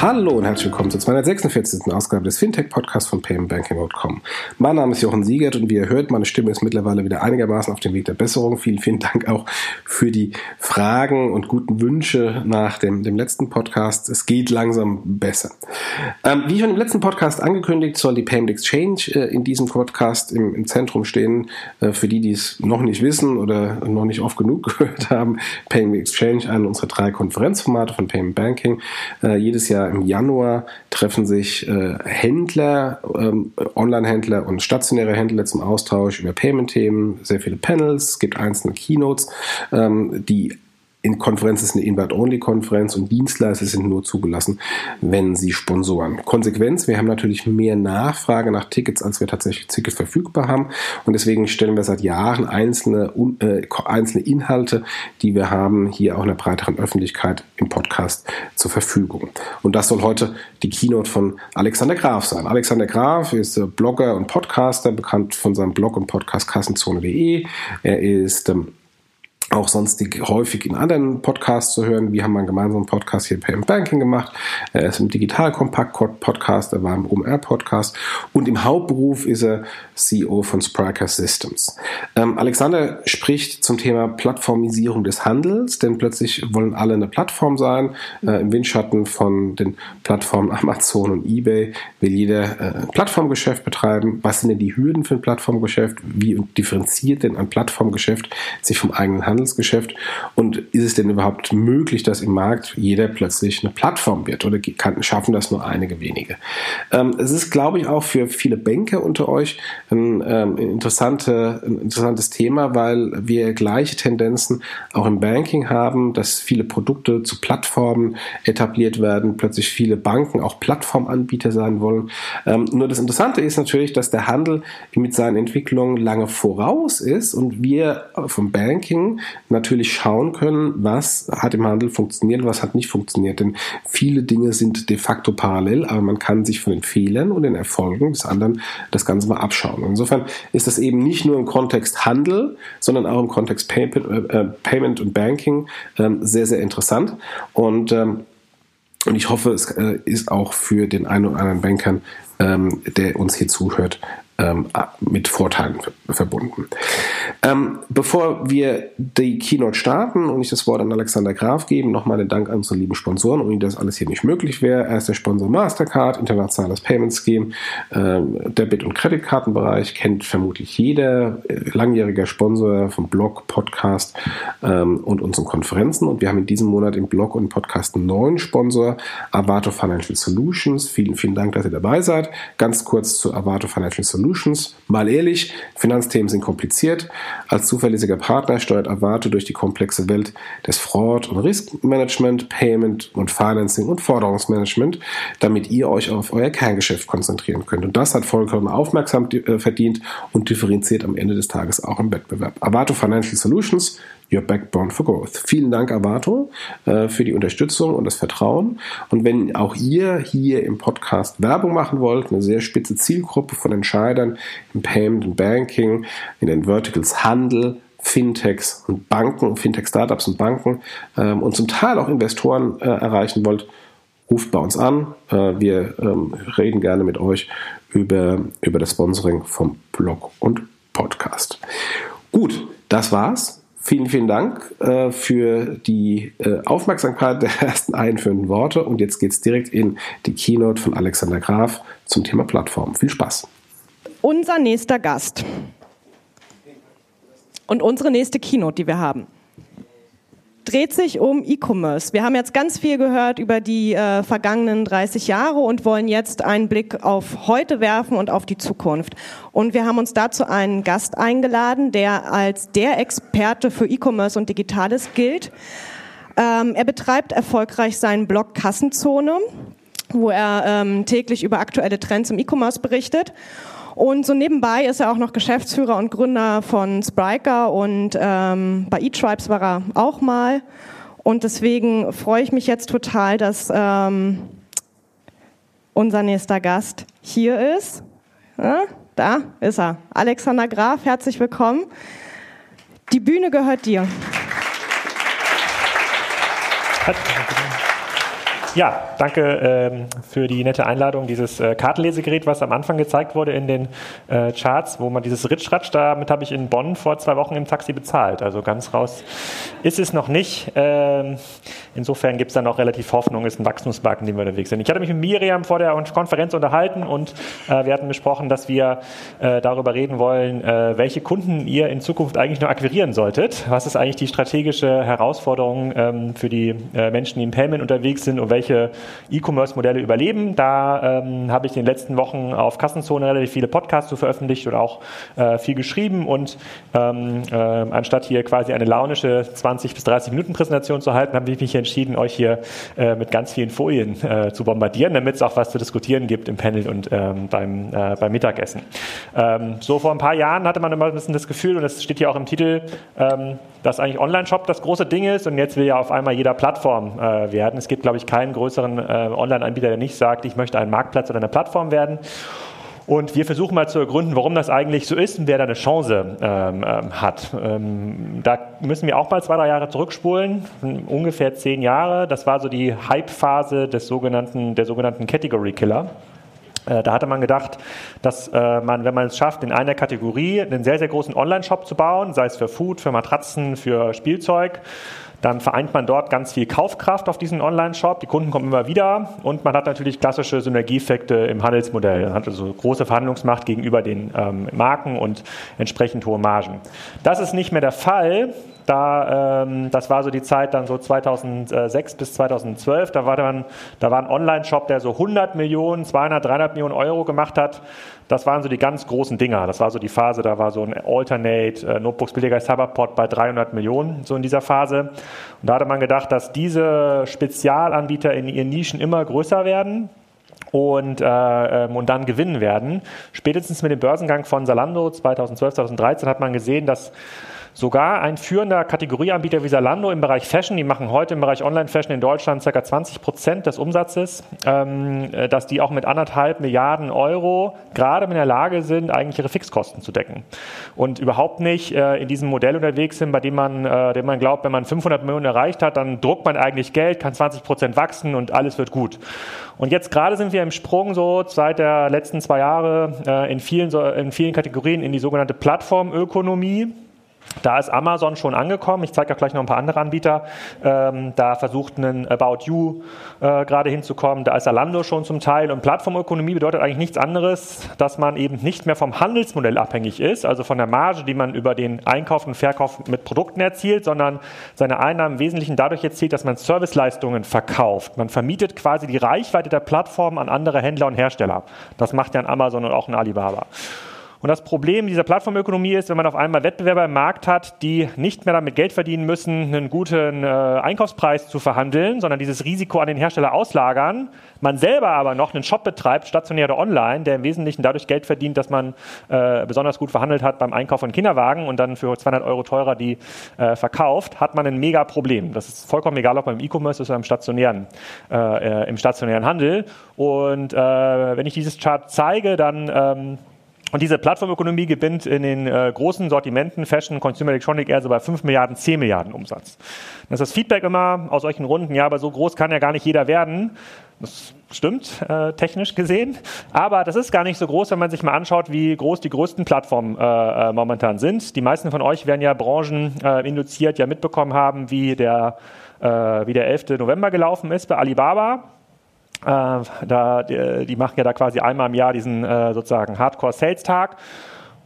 Hallo und herzlich willkommen zur 246. Ausgabe des Fintech-Podcasts von paymentbanking.com. Mein Name ist Jochen Siegert und wie ihr hört, meine Stimme ist mittlerweile wieder einigermaßen auf dem Weg der Besserung. Vielen, vielen Dank auch für die Fragen und guten Wünsche nach dem, dem letzten Podcast. Es geht langsam besser. Ähm, wie schon im letzten Podcast angekündigt, soll die Payment Exchange äh, in diesem Podcast im, im Zentrum stehen. Äh, für die, die es noch nicht wissen oder noch nicht oft genug gehört haben, Payment Exchange, eine unserer drei Konferenzformate von Payment Banking. Äh, jedes Jahr im Januar treffen sich äh, Händler, ähm, Online-Händler und stationäre Händler zum Austausch über Payment-Themen, sehr viele Panels, es gibt einzelne Keynotes, ähm, die in Konferenz ist eine Invite-Only-Konferenz und Dienstleister sind nur zugelassen, wenn sie sponsoren. Konsequenz, wir haben natürlich mehr Nachfrage nach Tickets, als wir tatsächlich Tickets verfügbar haben und deswegen stellen wir seit Jahren einzelne, äh, einzelne Inhalte, die wir haben, hier auch einer breiteren Öffentlichkeit im Podcast zur Verfügung. Und das soll heute die Keynote von Alexander Graf sein. Alexander Graf ist äh, Blogger und Podcaster, bekannt von seinem Blog und Podcast Kassenzone.de. Er ist ähm, auch sonstig häufig in anderen Podcasts zu hören. Wir haben einen gemeinsamen Podcast hier im Banking gemacht. Er ist im Digital Compact Podcast, er war im OMR Podcast und im Hauptberuf ist er CEO von Spriker Systems. Ähm, Alexander spricht zum Thema Plattformisierung des Handels, denn plötzlich wollen alle eine Plattform sein. Äh, Im Windschatten von den Plattformen Amazon und eBay will jeder äh, ein Plattformgeschäft betreiben. Was sind denn die Hürden für ein Plattformgeschäft? Wie differenziert denn ein Plattformgeschäft sich vom eigenen Handel? Handelsgeschäft? Und ist es denn überhaupt möglich, dass im Markt jeder plötzlich eine Plattform wird oder kann, schaffen das nur einige wenige? Ähm, es ist, glaube ich, auch für viele Banker unter euch ein, ähm, interessante, ein interessantes Thema, weil wir gleiche Tendenzen auch im Banking haben, dass viele Produkte zu Plattformen etabliert werden, plötzlich viele Banken auch Plattformanbieter sein wollen. Ähm, nur das Interessante ist natürlich, dass der Handel mit seinen Entwicklungen lange voraus ist und wir vom Banking natürlich schauen können, was hat im Handel funktioniert, was hat nicht funktioniert. Denn viele Dinge sind de facto parallel, aber man kann sich von den Fehlern und den Erfolgen des anderen das Ganze mal abschauen. insofern ist das eben nicht nur im Kontext Handel, sondern auch im Kontext Payment, äh, Payment und Banking äh, sehr, sehr interessant. Und ähm, und ich hoffe, es äh, ist auch für den einen oder anderen Bankern, ähm, der uns hier zuhört, ähm, mit Vorteilen verbunden. Ähm, bevor wir die Keynote starten und ich das Wort an Alexander Graf geben, nochmal den Dank an unsere lieben Sponsoren, ohne das alles hier nicht möglich wäre. Er ist der Sponsor Mastercard, internationales Payment Scheme, ähm, Debit- und Kreditkartenbereich, kennt vermutlich jeder, äh, langjähriger Sponsor vom Blog, Podcast ähm, und unseren Konferenzen. Und wir haben in diesem Monat im Blog und Podcast einen neuen Sponsor, Avato Financial Solutions. Vielen, vielen Dank, dass ihr dabei seid. Ganz kurz zu Avato Financial Solutions. Solutions. Mal ehrlich, Finanzthemen sind kompliziert. Als zuverlässiger Partner steuert Avato durch die komplexe Welt des Fraud- und Riskmanagement, Payment und Financing und Forderungsmanagement, damit ihr euch auf euer Kerngeschäft konzentrieren könnt. Und das hat vollkommen aufmerksam äh, verdient und differenziert am Ende des Tages auch im Wettbewerb. Avato Financial Solutions Your Backbone for Growth. Vielen Dank, Avato, äh, für die Unterstützung und das Vertrauen. Und wenn auch ihr hier im Podcast Werbung machen wollt, eine sehr spitze Zielgruppe von Entscheidern im Payment und Banking, in den Verticals Handel, Fintechs und Banken, Fintech-Startups und Banken ähm, und zum Teil auch Investoren äh, erreichen wollt, ruft bei uns an. Äh, wir ähm, reden gerne mit euch über, über das Sponsoring vom Blog und Podcast. Gut, das war's. Vielen, vielen Dank äh, für die äh, Aufmerksamkeit der ersten einführenden Worte. Und jetzt geht es direkt in die Keynote von Alexander Graf zum Thema Plattform. Viel Spaß. Unser nächster Gast und unsere nächste Keynote, die wir haben dreht sich um E-Commerce. Wir haben jetzt ganz viel gehört über die äh, vergangenen 30 Jahre und wollen jetzt einen Blick auf heute werfen und auf die Zukunft. Und wir haben uns dazu einen Gast eingeladen, der als der Experte für E-Commerce und Digitales gilt. Ähm, er betreibt erfolgreich seinen Blog Kassenzone, wo er ähm, täglich über aktuelle Trends im E-Commerce berichtet. Und so nebenbei ist er auch noch Geschäftsführer und Gründer von Spriker und ähm, bei eTribes war er auch mal. Und deswegen freue ich mich jetzt total, dass ähm, unser nächster Gast hier ist. Ja, da ist er. Alexander Graf, herzlich willkommen. Die Bühne gehört dir. Ja, danke ähm, für die nette Einladung. Dieses äh, Kartenlesegerät, was am Anfang gezeigt wurde in den äh, Charts, wo man dieses Ritschratsch, damit habe ich in Bonn vor zwei Wochen im Taxi bezahlt. Also ganz raus ist es noch nicht. Ähm, insofern gibt es da noch relativ Hoffnung, ist ein Wachstumsmarkt, in dem wir unterwegs sind. Ich hatte mich mit Miriam vor der Konferenz unterhalten und äh, wir hatten besprochen, dass wir äh, darüber reden wollen, äh, welche Kunden ihr in Zukunft eigentlich noch akquirieren solltet. Was ist eigentlich die strategische Herausforderung ähm, für die äh, Menschen, die im Payment unterwegs sind und welche welche E-Commerce-Modelle überleben. Da ähm, habe ich in den letzten Wochen auf Kassenzone relativ viele Podcasts zu veröffentlicht oder auch äh, viel geschrieben und ähm, äh, anstatt hier quasi eine launische 20 bis 30 Minuten Präsentation zu halten, habe ich mich entschieden, euch hier äh, mit ganz vielen Folien äh, zu bombardieren, damit es auch was zu diskutieren gibt im Panel und ähm, beim, äh, beim Mittagessen. Ähm, so vor ein paar Jahren hatte man immer ein bisschen das Gefühl, und das steht hier auch im Titel, ähm, dass eigentlich Online-Shop das große Ding ist und jetzt will ja auf einmal jeder Plattform äh, werden. Es gibt, glaube ich, keinen größeren äh, Online-Anbieter, der nicht sagt, ich möchte ein Marktplatz oder eine Plattform werden. Und wir versuchen mal zu ergründen, warum das eigentlich so ist und wer da eine Chance ähm, ähm, hat. Ähm, da müssen wir auch mal zwei, drei Jahre zurückspulen, ungefähr zehn Jahre. Das war so die Hype-Phase des sogenannten, der sogenannten Category Killer. Äh, da hatte man gedacht, dass äh, man, wenn man es schafft, in einer Kategorie einen sehr, sehr großen Online-Shop zu bauen, sei es für Food, für Matratzen, für Spielzeug, dann vereint man dort ganz viel Kaufkraft auf diesen Online-Shop. Die Kunden kommen immer wieder und man hat natürlich klassische Synergieeffekte im Handelsmodell. Man hat also große Verhandlungsmacht gegenüber den ähm, Marken und entsprechend hohe Margen. Das ist nicht mehr der Fall. Da, ähm, das war so die Zeit dann so 2006 bis 2012. Da war, dann, da war ein Online-Shop, der so 100 Millionen, 200, 300 Millionen Euro gemacht hat. Das waren so die ganz großen Dinger. Das war so die Phase, da war so ein Alternate, äh, Notebooks billiger Cyberport bei 300 Millionen, so in dieser Phase. Und da hatte man gedacht, dass diese Spezialanbieter in ihren Nischen immer größer werden und, äh, ähm, und dann gewinnen werden. Spätestens mit dem Börsengang von Zalando 2012, 2013 hat man gesehen, dass Sogar ein führender Kategorieanbieter wie Zalando im Bereich Fashion, die machen heute im Bereich Online-Fashion in Deutschland ca. 20 Prozent des Umsatzes, ähm, äh, dass die auch mit anderthalb Milliarden Euro gerade in der Lage sind, eigentlich ihre Fixkosten zu decken. Und überhaupt nicht äh, in diesem Modell unterwegs sind, bei dem man, äh, dem man glaubt, wenn man 500 Millionen erreicht hat, dann druckt man eigentlich Geld, kann 20 Prozent wachsen und alles wird gut. Und jetzt gerade sind wir im Sprung so seit der letzten zwei Jahre äh, in, vielen, in vielen Kategorien in die sogenannte Plattformökonomie. Da ist Amazon schon angekommen. Ich zeige auch gleich noch ein paar andere Anbieter. Ähm, da versucht ein About You äh, gerade hinzukommen. Da ist Alando schon zum Teil. Und Plattformökonomie bedeutet eigentlich nichts anderes, dass man eben nicht mehr vom Handelsmodell abhängig ist, also von der Marge, die man über den Einkauf und Verkauf mit Produkten erzielt, sondern seine Einnahmen im Wesentlichen dadurch erzielt, dass man Serviceleistungen verkauft. Man vermietet quasi die Reichweite der Plattform an andere Händler und Hersteller. Das macht ja ein Amazon und auch ein Alibaba. Und das Problem dieser Plattformökonomie ist, wenn man auf einmal Wettbewerber im Markt hat, die nicht mehr damit Geld verdienen müssen, einen guten äh, Einkaufspreis zu verhandeln, sondern dieses Risiko an den Hersteller auslagern, man selber aber noch einen Shop betreibt, stationär oder online, der im Wesentlichen dadurch Geld verdient, dass man äh, besonders gut verhandelt hat beim Einkauf von Kinderwagen und dann für 200 Euro teurer die äh, verkauft, hat man ein mega Problem. Das ist vollkommen egal, ob beim E-Commerce ist oder im stationären, äh, äh, im stationären Handel. Und äh, wenn ich dieses Chart zeige, dann ähm, und diese Plattformökonomie gewinnt in den äh, großen Sortimenten Fashion, Consumer Electronic eher so bei 5 Milliarden, 10 Milliarden Umsatz. Das ist das Feedback immer aus solchen Runden, ja, aber so groß kann ja gar nicht jeder werden. Das stimmt, äh, technisch gesehen. Aber das ist gar nicht so groß, wenn man sich mal anschaut, wie groß die größten Plattformen äh, äh momentan sind. Die meisten von euch werden ja Branchen äh, induziert, ja mitbekommen haben, wie der, äh, wie der 11. November gelaufen ist bei Alibaba. Äh, da, die, die, machen ja da quasi einmal im Jahr diesen äh, sozusagen Hardcore-Sales-Tag.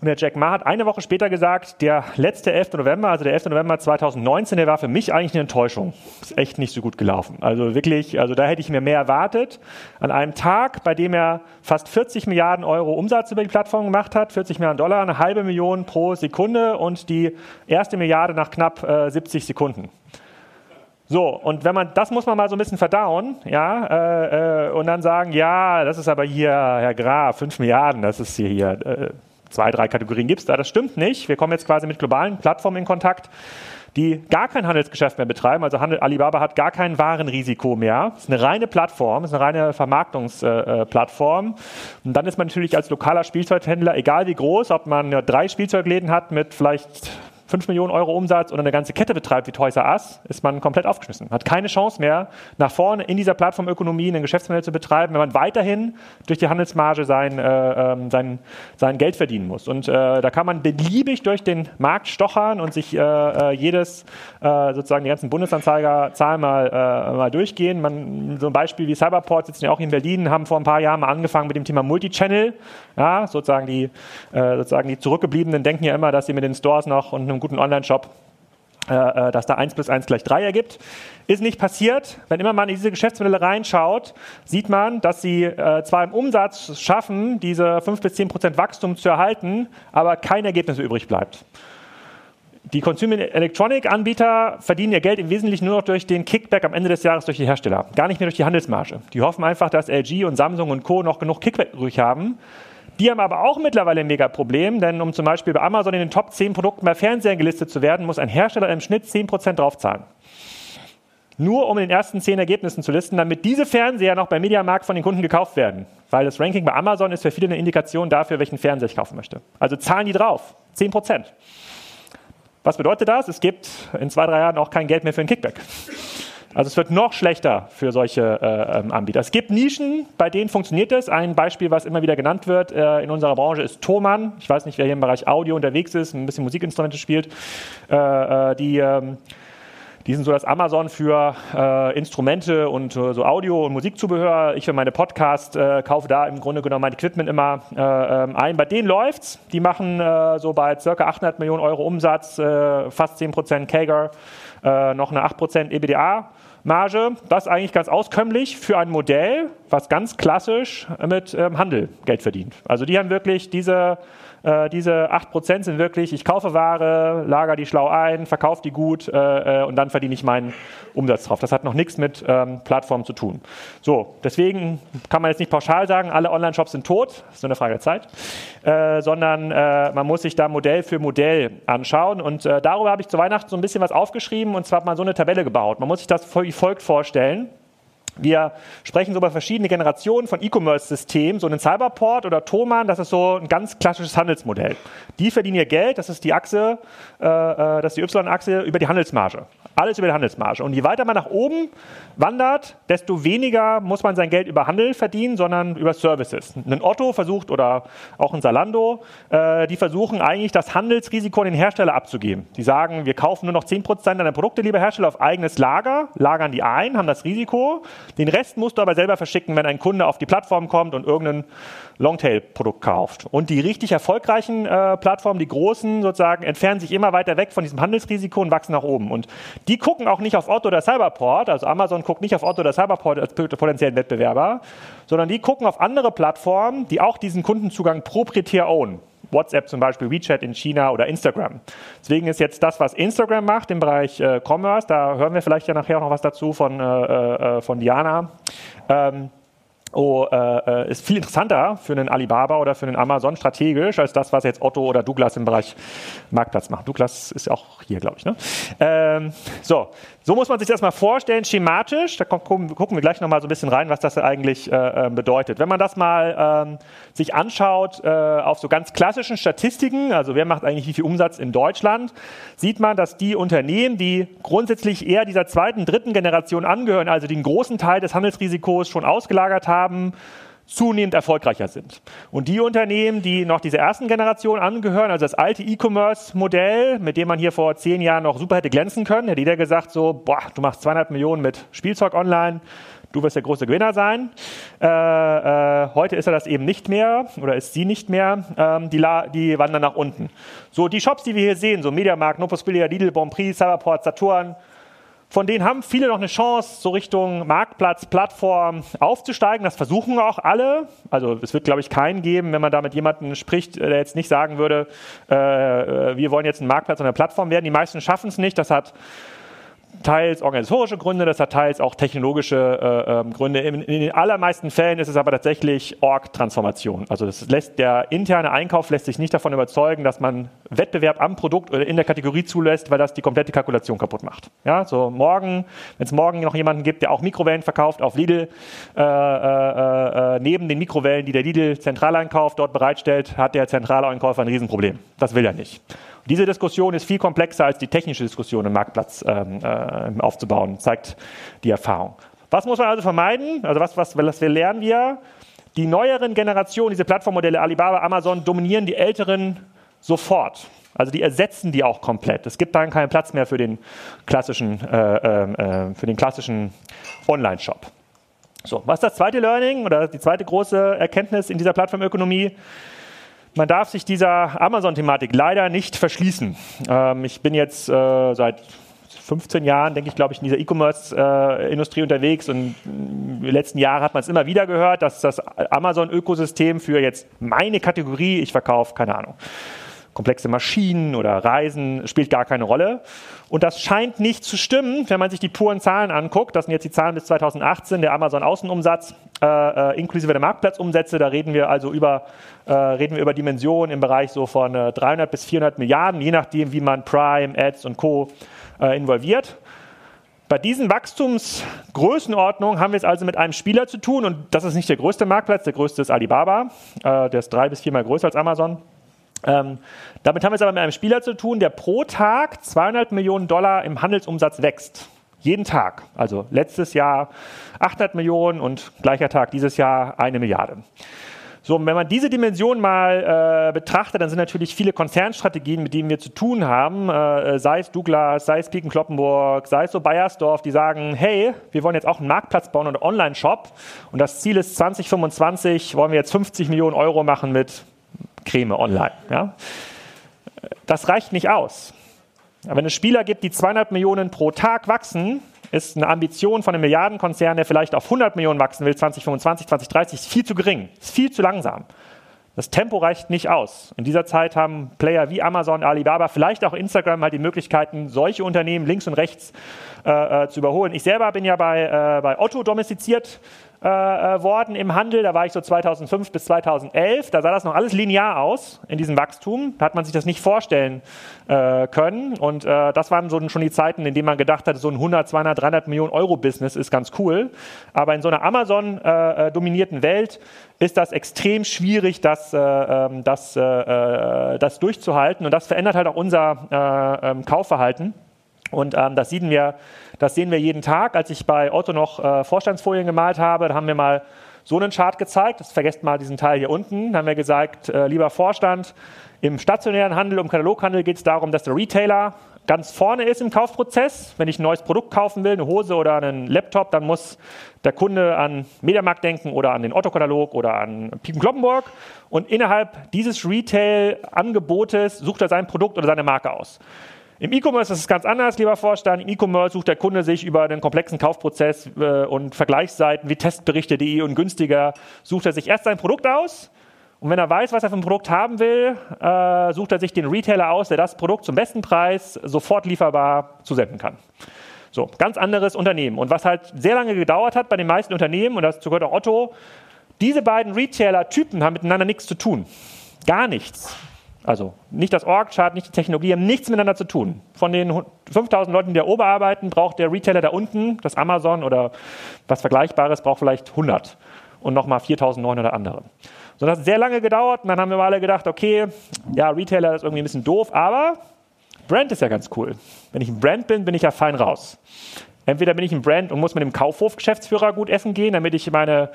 Und der Jack Ma hat eine Woche später gesagt, der letzte 11. November, also der 11. November 2019, der war für mich eigentlich eine Enttäuschung. Ist echt nicht so gut gelaufen. Also wirklich, also da hätte ich mir mehr erwartet. An einem Tag, bei dem er fast 40 Milliarden Euro Umsatz über die Plattform gemacht hat, 40 Milliarden Dollar, eine halbe Million pro Sekunde und die erste Milliarde nach knapp äh, 70 Sekunden. So, und wenn man, das muss man mal so ein bisschen verdauen, ja, äh, äh, und dann sagen, ja, das ist aber hier, Herr Graf, 5 Milliarden, das ist hier, hier äh, zwei, drei Kategorien gibt es da. Das stimmt nicht. Wir kommen jetzt quasi mit globalen Plattformen in Kontakt. die gar kein Handelsgeschäft mehr betreiben. Also Handel, Alibaba hat gar kein Warenrisiko mehr. Es ist eine reine Plattform, es ist eine reine Vermarktungsplattform. Äh, und dann ist man natürlich als lokaler Spielzeughändler, egal wie groß, ob man drei Spielzeugläden hat mit vielleicht 5 Millionen Euro Umsatz oder eine ganze Kette betreibt wie Toys R Us, ist man komplett aufgeschmissen. Hat keine Chance mehr, nach vorne in dieser Plattformökonomie ein Geschäftsmodell zu betreiben, wenn man weiterhin durch die Handelsmarge sein, äh, ähm, sein, sein Geld verdienen muss. Und äh, da kann man beliebig durch den Markt stochern und sich äh, äh jedes, äh, sozusagen die ganzen Bundesanzeigerzahlen mal, äh, mal durchgehen. Man, so ein Beispiel wie Cyberport sitzen ja auch in Berlin, haben vor ein paar Jahren mal angefangen mit dem Thema Multichannel. Ja, sozusagen die, sozusagen die Zurückgebliebenen denken ja immer, dass sie mit den Stores noch und einem guten Online-Shop, äh, äh dass da 1 plus 1 gleich 3 ergibt. Ist nicht passiert. Wenn immer man in diese Geschäftsmodelle reinschaut, sieht man, dass sie äh, zwar im Umsatz schaffen, diese 5 bis 10 Prozent Wachstum zu erhalten, aber kein Ergebnis übrig bleibt. Die Consumer Electronic Anbieter verdienen ihr Geld im Wesentlichen nur noch durch den Kickback am Ende des Jahres durch die Hersteller, gar nicht mehr durch die Handelsmarge. Die hoffen einfach, dass LG und Samsung und Co. noch genug Kickback übrig haben, die haben aber auch mittlerweile ein mega Problem, denn um zum Beispiel bei Amazon in den Top 10 Produkten bei Fernsehern gelistet zu werden, muss ein Hersteller im Schnitt 10% draufzahlen. Nur um in den ersten 10 Ergebnissen zu listen, damit diese Fernseher noch beim Mediamarkt von den Kunden gekauft werden. Weil das Ranking bei Amazon ist für viele eine Indikation dafür, welchen Fernseher ich kaufen möchte. Also zahlen die drauf. 10%. Was bedeutet das? Es gibt in zwei, drei Jahren auch kein Geld mehr für ein Kickback. Also es wird noch schlechter für solche äh, ähm, Anbieter. Es gibt Nischen, bei denen funktioniert es. Ein Beispiel, was immer wieder genannt wird äh, in unserer Branche, ist Thomann. Ich weiß nicht, wer hier im Bereich Audio unterwegs ist, ein bisschen Musikinstrumente spielt. Äh, äh die, ähm, die sind so das Amazon für äh, Instrumente und äh, so Audio- und Musikzubehör. Ich für meine Podcasts kaufe da im Grunde genommen mein Equipment immer ähm, ein. Bei denen läuft's. Die machen so bei ca. 800 Millionen Euro Umsatz, fast 10% CAGR, noch eine 8% EBDA. Marge, das eigentlich ganz auskömmlich für ein Modell, was ganz klassisch mit ähm, Handel Geld verdient. Also die haben wirklich diese äh, diese 8% sind wirklich, ich kaufe Ware, lager die schlau ein, verkaufe die gut äh, äh, und dann verdiene ich meinen Umsatz drauf. Das hat noch nichts mit ähm, Plattformen zu tun. So, deswegen kann man jetzt nicht pauschal sagen, alle Online-Shops sind tot, das ist nur eine Frage der Zeit, äh, sondern äh, man muss sich da Modell für Modell anschauen und äh, darüber habe ich zu Weihnachten so ein bisschen was aufgeschrieben und zwar man so eine Tabelle gebaut. Man muss sich das wie folgt vorstellen. Wir sprechen so über verschiedene Generationen von E-Commerce-Systemen. So ein Cyberport oder Thomann, das ist so ein ganz klassisches Handelsmodell. Die verdienen ihr Geld, das ist die Achse, äh, äh das ist die Y-Achse über die Handelsmarge. Alles über die Handelsmarge. Und je weiter man nach oben wandert, desto weniger muss man sein Geld über Handel verdienen, sondern über Services. Ein Otto versucht oder auch ein Salando, äh, die versuchen eigentlich das Handelsrisiko an den Hersteller abzugeben. Die sagen, wir kaufen nur noch 10% deiner Produkte, lieber Hersteller, auf eigenes Lager, lagern die ein, haben das Risiko. Den Rest musst du aber selber verschicken, wenn ein Kunde auf die Plattform kommt und irgendein Longtail-Produkt kauft. Und die richtig erfolgreichen äh, Plattformen, die großen sozusagen, entfernen sich immer weiter weg von diesem Handelsrisiko und wachsen nach oben. Und die gucken auch nicht auf Otto oder Cyberport, also Amazon guckt nicht auf Otto oder Cyberport als potenziellen Wettbewerber, sondern die gucken auf andere Plattformen, die auch diesen Kundenzugang proprietär own. WhatsApp zum Beispiel, WeChat in China oder Instagram. Deswegen ist jetzt das, was Instagram macht im Bereich äh, Commerce, da hören wir vielleicht ja nachher auch noch was dazu von, äh, äh, von Diana. Ähm, oh, äh, äh, ist viel interessanter für einen Alibaba oder für einen Amazon strategisch als das, was jetzt Otto oder Douglas im Bereich Marktplatz macht. Douglas ist auch hier, glaube ich. Ne? Ähm, so, so muss man sich das mal vorstellen, schematisch. Da gucken, wir gleich noch mal so ein bisschen rein, was das eigentlich äh, äh, bedeutet. Wenn man das mal ähm, sich anschaut äh, auf so ganz klassischen Statistiken, also wer macht eigentlich wie viel Umsatz in Deutschland, sieht man, dass die Unternehmen, die grundsätzlich eher dieser zweiten, dritten Generation angehören, also den großen Teil des Handelsrisikos schon ausgelagert haben, zunehmend erfolgreicher sind. Und die Unternehmen, die noch dieser ersten Generation angehören, also das alte E-Commerce-Modell, mit dem man hier vor zehn Jahren noch super hätte glänzen können, hätte jeder gesagt so, boah, du machst 200 Millionen mit Spielzeug online, du wirst der große Gewinner sein. Äh, äh, heute ist er das eben nicht mehr oder ist sie nicht mehr. Ähm, die, die wandern nach unten. So die Shops, die wir hier sehen, so Mediamarkt, Nopus Billiard, Lidl, Bonprix, Cyberport, Saturn, von denen haben viele noch eine Chance, so Richtung Marktplatz, Plattform aufzusteigen. Das versuchen auch alle. Also es wird, glaube ich, keinen geben, wenn man da mit jemandem spricht, der jetzt nicht sagen würde, äh, äh wir wollen jetzt ein Marktplatz oder eine Plattform werden. Die meisten schaffen es nicht. Das hat teils organisatorische Gründe, das hat teils auch technologische äh, ähm, Gründe. In, in, den allermeisten Fällen ist es aber tatsächlich Org-Transformation. Also lässt, der interne Einkauf lässt sich nicht davon überzeugen, dass man Wettbewerb am Produkt oder in der Kategorie zulässt, weil das die komplette Kalkulation kaputt macht. Ja, so morgen, wenn es morgen noch jemanden gibt, der auch Mikrowellen verkauft auf Lidl, äh, äh, äh, neben den Mikrowellen, die der Lidl Zentraleinkauf dort bereitstellt, hat der Zentraleinkäufer ein Riesenproblem. Das will er nicht. Diese Diskussion ist viel komplexer als die technische Diskussion im Marktplatz ähm, äh, aufzubauen, zeigt die Erfahrung. Was muss man also vermeiden? Also was, was, was lernen wir? Die neueren Generationen, diese Plattformmodelle Alibaba, Amazon, dominieren die älteren sofort. Also die ersetzen die auch komplett. Es gibt dann keinen Platz mehr für den klassischen, äh, äh, äh für den klassischen Online-Shop. So, was ist das zweite Learning oder die zweite große Erkenntnis in dieser Plattformökonomie? Man darf sich dieser Amazon-Thematik leider nicht verschließen. Ähm, ich bin jetzt äh, seit 15 Jahren, denke ich, glaube ich, in dieser E-Commerce-Industrie äh, unterwegs und in den letzten Jahren hat man es immer wieder gehört, dass das Amazon-Ökosystem für jetzt meine Kategorie, ich verkaufe, keine Ahnung, komplexe Maschinen oder Reisen spielt gar keine Rolle. Und das scheint nicht zu stimmen, wenn man sich die puren Zahlen anguckt. Das sind jetzt die Zahlen bis 2018, der Amazon-Außenumsatz äh, äh, inklusive der Marktplatzumsätze. Da reden wir also über, äh, reden wir über Dimensionen im Bereich so von äh, 300 bis 400 Milliarden, je nachdem, wie man Prime, Ads und Co. Äh, involviert. Bei diesen Wachstumsgrößenordnungen haben wir es also mit einem Spieler zu tun und das ist nicht der größte Marktplatz, der größte ist Alibaba, äh, der ist drei bis viermal größer als Amazon. Ähm, damit haben wir es aber mit einem Spieler zu tun, der pro Tag 200 Millionen Dollar im Handelsumsatz wächst. Jeden Tag. Also letztes Jahr 800 Millionen und gleicher Tag dieses Jahr eine Milliarde. So, wenn man diese Dimension mal äh, betrachtet, dann sind natürlich viele Konzernstrategien, mit denen wir zu tun haben, äh, sei es Douglas, sei es Piken Kloppenburg, sei es so Bayersdorf, die sagen, hey, wir wollen jetzt auch einen Marktplatz bauen und einen Online-Shop und das Ziel ist 2025, wollen wir jetzt 50 Millionen Euro machen mit Creme online. Ja? Das reicht nicht aus. Wenn es Spieler gibt, die 200 Millionen pro Tag wachsen, ist eine Ambition von einem Milliardenkonzern, der vielleicht auf 100 Millionen wachsen will, 2025, 2030, ist viel zu gering, ist viel zu langsam. Das Tempo reicht nicht aus. In dieser Zeit haben Player wie Amazon, Alibaba, vielleicht auch Instagram halt die Möglichkeiten, solche Unternehmen links und rechts äh, äh zu überholen. Ich selber bin ja bei, äh, bei Otto domestiziert äh, äh, worden im Handel. Da war ich so 2005 bis 2011. Da sah das noch alles linear aus in diesem Wachstum. Da hat man sich das nicht vorstellen äh, können. Und äh, das waren so schon die Zeiten, in denen man gedacht hat, so ein 100, 200, 300 Millionen Euro Business ist ganz cool. Aber in so einer Amazon-dominierten äh, Welt ist das extrem schwierig, das, äh, ähm, das, das durchzuhalten. Und das verändert halt auch unser ähm, Kaufverhalten. Und ähm, das, sehen wir, das sehen wir jeden Tag. Als ich bei Otto noch äh, Vorstandsfolien gemalt habe, da haben wir mal so einen Chart gezeigt. Das vergesst mal diesen Teil hier unten. Da haben wir gesagt, äh, lieber Vorstand, im stationären Handel, im Kataloghandel geht es darum, dass der Retailer ganz vorne ist im Kaufprozess. Wenn ich ein neues Produkt kaufen will, eine Hose oder einen Laptop, dann muss der Kunde an Mediamarkt denken oder an den Otto-Katalog oder an Piepen Kloppenburg. Und innerhalb dieses Retail-Angebotes sucht er sein Produkt oder seine Marke aus. Im E-Commerce ist es ganz anders, lieber Vorstand. Im E-Commerce sucht der Kunde sich über den komplexen Kaufprozess äh, und Vergleichsseiten wie Testberichte.de und günstiger, sucht er sich erst sein Produkt aus. Und wenn er weiß, was er für ein Produkt haben will, äh, sucht er sich den Retailer aus, der das Produkt zum besten Preis sofort lieferbar zusenden kann. So, ganz anderes Unternehmen. Und was halt sehr lange gedauert hat bei den meisten Unternehmen, und dazu gehört auch Otto, diese beiden Retailer-Typen haben miteinander nichts zu tun. Gar nichts. Also nicht das Org-Chart, nicht die Technologie, haben nichts miteinander zu tun. Von den 5000 Leuten, die da oben arbeiten, braucht der Retailer da unten, das Amazon oder was Vergleichbares, braucht vielleicht 100 und nochmal 4900 andere. So, das hat sehr lange gedauert und dann haben wir alle gedacht, okay, ja, Retailer ist irgendwie ein bisschen doof, aber Brand ist ja ganz cool. Wenn ich ein Brand bin, bin ich ja fein raus. Entweder bin ich ein Brand und muss mit dem Kaufhof-Geschäftsführer gut essen gehen, damit ich meine,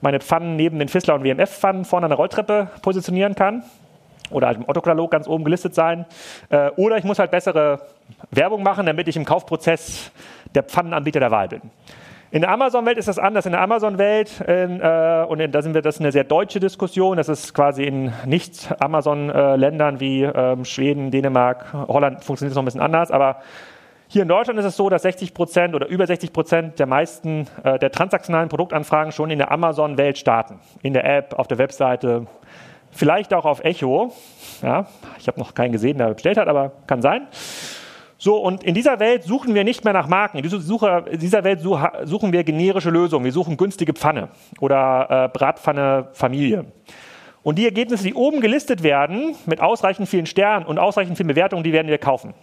meine Pfannen neben den Fissler und WMF-Pfannen vorne an der Rolltreppe positionieren kann oder halt im Otto-Katalog ganz oben gelistet sein. Äh, oder ich muss halt bessere Werbung machen, damit ich im Kaufprozess der Pfannenanbieter der Wahl bin. In der Amazon-Welt ist das anders. In der Amazon-Welt, äh, und in, da sind wir, das ist eine sehr deutsche Diskussion, das ist quasi in Nicht-Amazon-Ländern wie ähm, Schweden, Dänemark, Holland funktioniert es noch ein bisschen anders, aber hier in Deutschland ist es so, dass 60 Prozent oder über 60 Prozent der meisten äh, der transaktionalen Produktanfragen schon in der Amazon-Welt starten. In der App, auf der Webseite, vielleicht auch auf Echo. Ja, ich habe noch keinen gesehen, der bestellt hat, aber kann sein. So, und in dieser Welt suchen wir nicht mehr nach Marken. In dieser, Welt suchen wir generische Lösungen. Wir suchen günstige Pfanne oder äh, Bratpfanne Familie. Und die Ergebnisse, die oben gelistet werden, mit ausreichend vielen Sternen und ausreichend vielen Bewertungen, die werden wir kaufen.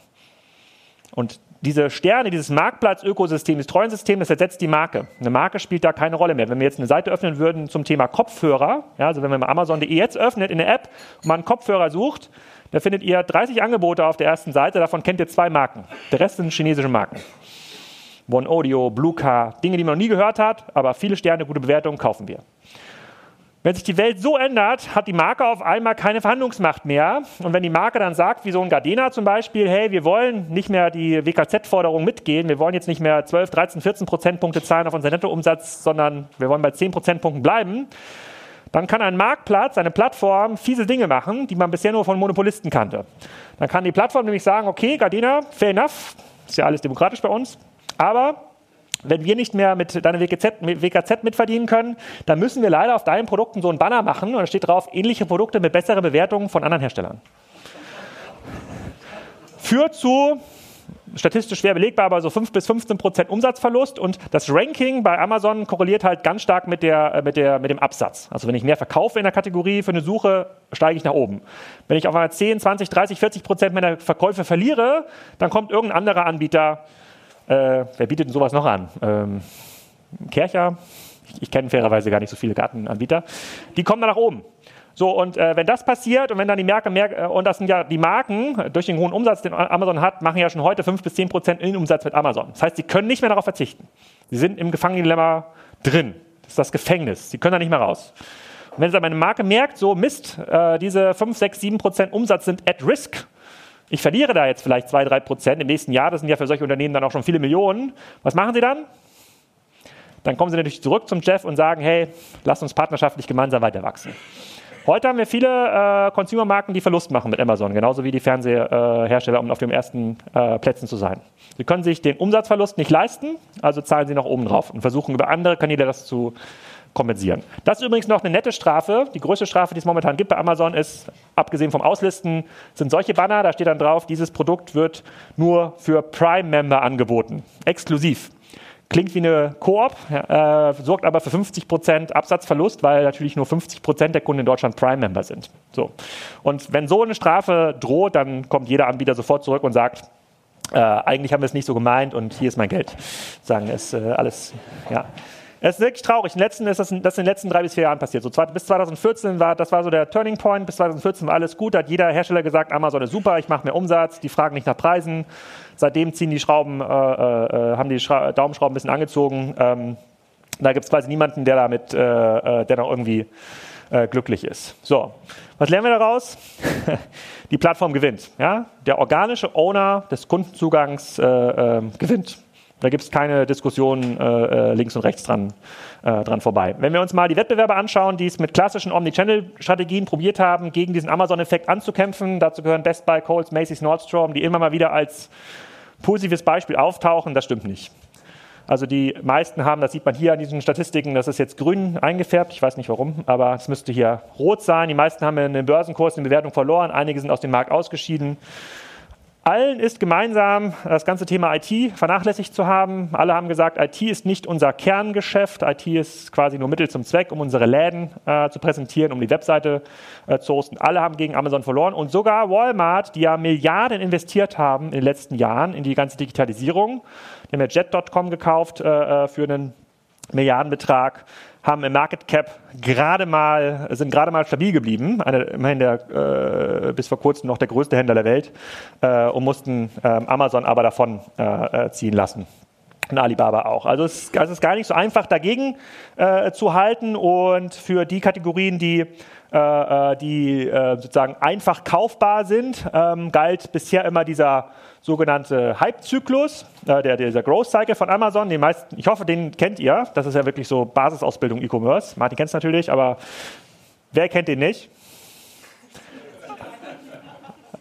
Und diese Sterne, dieses Marktplatz-Ökosystem, dieses Treuensystem, das ersetzt die Marke. Eine Marke spielt da keine Rolle mehr. Wenn wir jetzt eine Seite öffnen würden zum Thema Kopfhörer, ja, also wenn man Amazon.de jetzt öffnet in der App und man einen Kopfhörer sucht, da findet ihr 30 Angebote auf der ersten Seite, davon kennt ihr zwei Marken. Der Rest sind chinesische Marken. One Audio, Blue Car, Dinge, die man noch nie gehört hat, aber viele Sterne, gute Bewertungen kaufen wir. Wenn sich die Welt so ändert, hat die Marke auf einmal keine Verhandlungsmacht mehr. Und wenn die Marke dann sagt, wie so ein Gardena zum Beispiel, hey, wir wollen nicht mehr die WKZ-Forderung mitgehen, wir wollen jetzt nicht mehr 12, 13, 14 Prozentpunkte zahlen auf unseren Nettoumsatz, sondern wir wollen bei 10 Prozentpunkten bleiben, dann kann ein Marktplatz, eine Plattform fiese Dinge machen, die man bisher nur von Monopolisten kannte. Dann kann die Plattform nämlich sagen, okay, Gardena, fair enough, ist ja alles demokratisch bei uns, aber wenn wir nicht mehr mit deiner WKZ, WKZ mitverdienen können, dann müssen wir leider auf deinen Produkten so einen Banner machen und da steht drauf, ähnliche Produkte mit besseren Bewertungen von anderen Herstellern. Führt zu statistisch schwer belegbar, aber so 5 bis 15 Prozent Umsatzverlust und das Ranking bei Amazon korreliert halt ganz stark mit, der, äh, mit, der, mit dem Absatz. Also wenn ich mehr verkaufe in der Kategorie für eine Suche, steige ich nach oben. Wenn ich auf einmal 10, 20, 30, 40 Prozent meiner Verkäufe verliere, dann kommt irgendein anderer Anbieter. Äh, wer bietet denn sowas noch an? Ähm, Kercher? Ich, ich kenne fairerweise gar nicht so viele Gartenanbieter. Die kommen dann nach oben. So, und äh, wenn das passiert und wenn dann die Marke mehr, äh, und das sind ja die Marken äh, durch den hohen Umsatz, den Amazon hat, machen ja schon heute 5 bis 10 Prozent Innenumsatz mit Amazon. Das heißt, sie können nicht mehr darauf verzichten. Sie sind im Gefangenendilemma drin. Das ist das Gefängnis. Sie können da nicht mehr raus. Und wenn jetzt aber eine Marke merkt, so Mist, äh, diese 5, 6, 7 Prozent Umsatz sind at risk, ich verliere da jetzt vielleicht 2, 3 Prozent im nächsten Jahr, das sind ja für solche Unternehmen dann auch schon viele Millionen, was machen sie dann? Dann kommen sie natürlich zurück zum Jeff und sagen, hey, lass uns partnerschaftlich gemeinsam weiter wachsen. Heute haben wir viele äh, Consumer-Marken, die Verlust machen mit Amazon, genauso wie die Fernsehersteller, äh, um auf den ersten äh, Plätzen zu sein. Sie können sich den Umsatzverlust nicht leisten, also zahlen sie noch oben drauf und versuchen über andere Kanäle das zu kompensieren. Das ist übrigens noch eine nette Strafe. Die größte Strafe, die es momentan gibt bei Amazon, ist, abgesehen vom Auslisten, sind solche Banner, da steht dann drauf, dieses Produkt wird nur für Prime-Member angeboten, exklusiv. Klingt wie eine Koop, äh, sorgt aber für 50 Prozent Absatzverlust, weil natürlich nur 50 Prozent der Kunden in Deutschland Prime-Member sind. So. Und wenn so eine Strafe droht, dann kommt jeder Anbieter sofort zurück und sagt, äh, eigentlich haben wir es nicht so gemeint und hier ist mein Geld. Sagen es äh, alles, ja. Es ist wirklich traurig. In letzten, ist das, das ist in den letzten drei bis vier Jahren passiert. So, bis 2014 war, das war so der Turning Point. Bis 2014 war alles gut. Da hat jeder Hersteller gesagt, Amazon ist super, ich mache mehr Umsatz. Die fragen nicht nach Preisen. Seitdem ziehen die Schrauben, äh, äh, haben die Schra Daumenschrauben ein bisschen angezogen. Ähm, da gibt es quasi niemanden, der damit, äh, äh, der noch irgendwie äh, glücklich ist. So, was lernen wir daraus? die Plattform gewinnt. Ja? Der organische Owner des Kundenzugangs äh, gewinnt. Da gibt es keine Diskussion äh, äh, links und rechts dran, äh, dran vorbei. Wenn wir uns mal die Wettbewerber anschauen, die es mit klassischen Omnichannel-Strategien probiert haben, gegen diesen Amazon-Effekt anzukämpfen, dazu gehören Best Buy, Coles, Macy's, Nordstrom, die immer mal wieder als positives Beispiel auftauchen, das stimmt nicht. Also die meisten haben, das sieht man hier an diesen Statistiken, das ist jetzt grün eingefärbt, ich weiß nicht warum, aber es müsste hier rot sein. Die meisten haben in den Börsenkurs in Bewertung verloren, einige sind aus dem Markt ausgeschieden. Allen ist gemeinsam, das ganze Thema IT vernachlässigt zu haben. Alle haben gesagt, IT ist nicht unser Kerngeschäft. IT ist quasi nur Mittel zum Zweck, um unsere Läden äh, zu präsentieren, um die Webseite äh, zu hosten. Alle haben gegen Amazon verloren. Und sogar Walmart, die ja Milliarden investiert haben in den letzten Jahren in die ganze Digitalisierung. Die haben ja Jet.com gekauft äh, äh für einen Milliardenbetrag haben im Market Cap gerade mal, sind gerade mal stabil geblieben, eine, immerhin der, äh, bis vor kurzem noch der größte Händler der Welt äh, und mussten äh, Amazon aber davon äh, äh, ziehen lassen. Und Alibaba auch. Also es, es, ist gar nicht so einfach dagegen äh, zu halten und für die Kategorien, die äh, die äh, sozusagen einfach kaufbar sind, ähm, galt bisher immer dieser sogenannte Hype-Zyklus, äh, der, dieser Growth Cycle von Amazon. Den meisten, ich hoffe, den kennt ihr. Das ist ja wirklich so Basisausbildung E-Commerce. Martin kennt es natürlich, aber wer kennt den nicht?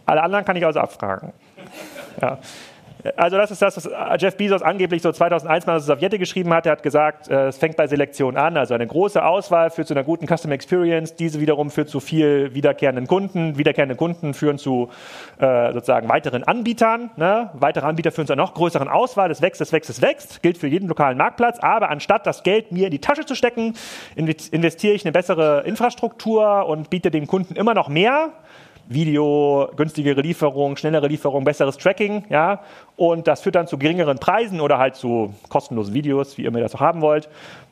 Alle anderen kann ich also abfragen. Ja. Also das ist das, was Jeff Bezos angeblich so 2001 mal aus der Sowjette geschrieben hat. Er hat gesagt, äh, es fängt bei Selektion an. Also eine große Auswahl führt zu einer guten Customer Experience. Diese wiederum führt zu viel wiederkehrenden Kunden. Wiederkehrende Kunden führen zu äh, sozusagen weiteren Anbietern. Ne? Weitere Anbieter führen zu einer noch größeren Auswahl. Es wächst, es wächst, es wächst. Gilt für jeden lokalen Marktplatz. Aber anstatt das Geld mir in die Tasche zu stecken, investiere ich eine bessere Infrastruktur und biete dem Kunden immer noch mehr Video, günstigere Lieferung, schnellere Lieferung, besseres Tracking, ja, und das führt dann zu geringeren Preisen oder halt zu kostenlosen Videos, wie ihr mir das auch haben wollt,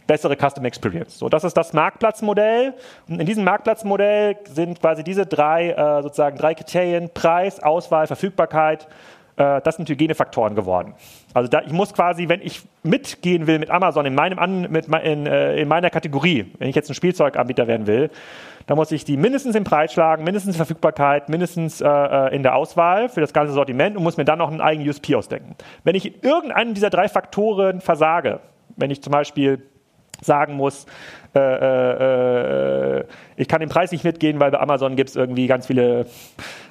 bessere Custom Experience. So, das ist das Marktplatzmodell. Und in diesem Marktplatzmodell sind quasi diese drei, äh, sozusagen drei Kriterien, Preis, Auswahl, Verfügbarkeit, äh, das sind Hygienefaktoren geworden. Also da, ich muss quasi, wenn ich mitgehen will mit Amazon in, meinem An, mit, in, äh, in meiner Kategorie, wenn ich jetzt ein Spielzeuganbieter werden will, da muss ich die mindestens im Preis schlagen, mindestens Verfügbarkeit, mindestens äh, äh, in der Auswahl für das ganze Sortiment und muss mir dann noch einen eigenen USP ausdenken. Wenn ich irgendeinen dieser drei Faktoren versage, wenn ich zum Beispiel sagen muss, äh, äh, äh, ich kann den Preis nicht mitgehen, weil bei Amazon gibt es irgendwie ganz viele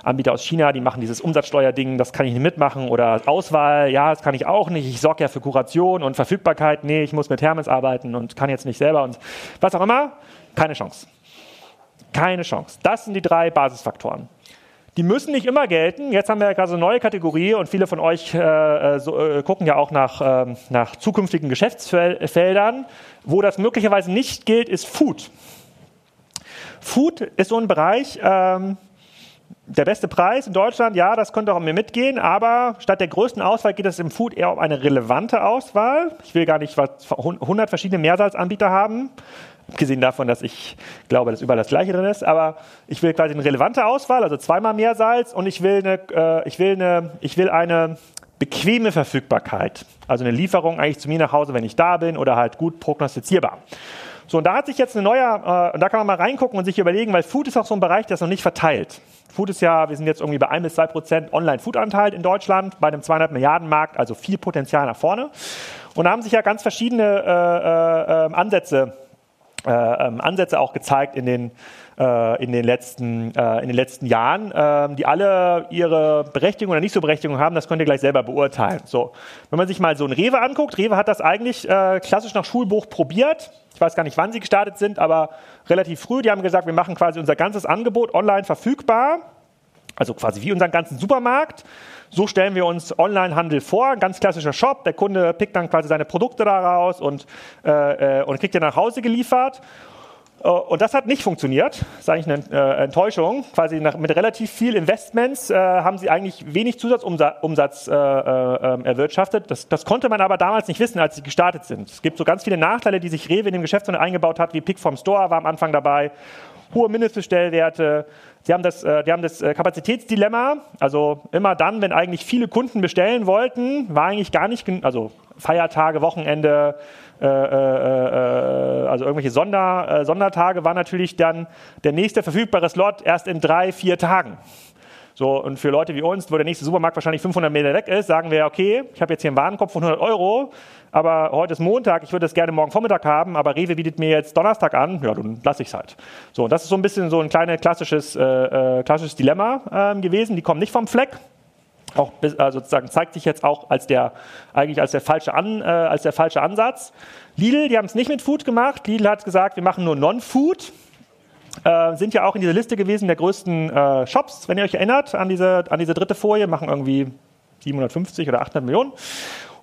Anbieter aus China, die machen dieses Umsatzsteuerding, das kann ich nicht mitmachen. Oder Auswahl, ja, das kann ich auch nicht. Ich sorge ja für Kuration und Verfügbarkeit, nee, ich muss mit Hermes arbeiten und kann jetzt nicht selber und was auch immer. Keine Chance. Keine Chance. Das sind die drei Basisfaktoren. Die müssen nicht immer gelten. Jetzt haben wir ja gerade so eine neue Kategorie und viele von euch äh, äh so, äh, gucken ja auch nach, äh, nach zukünftigen Geschäftsfeldern. Wo das möglicherweise nicht gilt, ist Food. Food ist so ein Bereich, ähm, der beste Preis in Deutschland, ja, das könnte auch mir mitgehen, aber statt der größten Auswahl geht es im Food eher um eine relevante Auswahl. Ich will gar nicht 100 verschiedene Mehrsalzanbieter haben, abgesehen davon, dass ich glaube, dass überall das Gleiche drin ist, aber ich will quasi eine relevante Auswahl, also zweimal mehr Salz und ich will eine, äh, ich will eine, ich will eine bequeme Verfügbarkeit, also eine Lieferung eigentlich zu mir nach Hause, wenn ich da bin oder halt gut prognostizierbar. So, und da hat sich jetzt eine neue, äh, und da kann man mal reingucken und sich überlegen, weil Food ist auch so ein Bereich, der ist noch nicht verteilt. Food ist ja, wir sind jetzt irgendwie bei 1 bis 2 Prozent Online-Food-Anteil in Deutschland, bei einem 200 Milliarden Markt, also viel Potenzial nach vorne. Und da haben sich ja ganz verschiedene äh, äh, ähm, Ansätze äh, ähm, Ansätze auch gezeigt in den, äh, in den, letzten, äh, in den letzten Jahren, äh, die alle ihre Berechtigung oder nicht so Berechtigung haben, das könnt ihr gleich selber beurteilen. So, wenn man sich mal so ein Rewe anguckt, Rewe hat das eigentlich äh, klassisch nach Schulbuch probiert. Ich weiß gar nicht, wann sie gestartet sind, aber relativ früh. Die haben gesagt, wir machen quasi unser ganzes Angebot online verfügbar, also quasi wie unseren ganzen Supermarkt. So stellen wir uns Onlinehandel vor, ganz klassischer Shop. Der Kunde pickt dann quasi seine Produkte daraus und, äh, äh und kriegt die nach Hause geliefert. Äh, und das hat nicht funktioniert. Das ist eigentlich eine äh, Enttäuschung. Quasi nach, mit relativ viel Investments äh, haben sie eigentlich wenig Zusatzumsatz äh, äh, erwirtschaftet. Das, das, konnte man aber damals nicht wissen, als sie gestartet sind. Es gibt so ganz viele Nachteile, die sich Rewe in dem Geschäftsmodell eingebaut hat, wie Pick vom Store war am Anfang dabei, hohe Mindestbestellwerte, Sie haben das, äh, die haben das äh, Kapazitätsdilemma. Also immer dann, wenn eigentlich viele Kunden bestellen wollten, war eigentlich gar nicht, also Feiertage, Wochenende, äh, äh, äh, also irgendwelche Sonder, äh, Sondertage, war natürlich dann der nächste verfügbare Slot erst in drei, vier Tagen. So, und für Leute wie uns, wo der nächste Supermarkt wahrscheinlich 500 Meter weg ist, sagen wir, okay, ich habe jetzt hier einen Warenkorb von 100 Euro, aber heute ist Montag, ich würde das gerne morgen Vormittag haben, aber Rewe bietet mir jetzt Donnerstag an, ja, dann lasse ich es halt. So, und das ist so ein bisschen so ein kleines klassisches, äh, äh, klassisches Dilemma äh, gewesen. Die kommen nicht vom Fleck. Auch also sozusagen zeigt sich jetzt auch als der eigentlich als der falsche An, äh, als der falsche Ansatz. Lidl, die haben es nicht mit Food gemacht. Lidl hat gesagt, wir machen nur Non-Food. Äh, sind ja auch in dieser Liste gewesen der größten äh, Shops, wenn ihr euch erinnert an diese, an diese dritte Folie, machen irgendwie 750 oder 800 Millionen.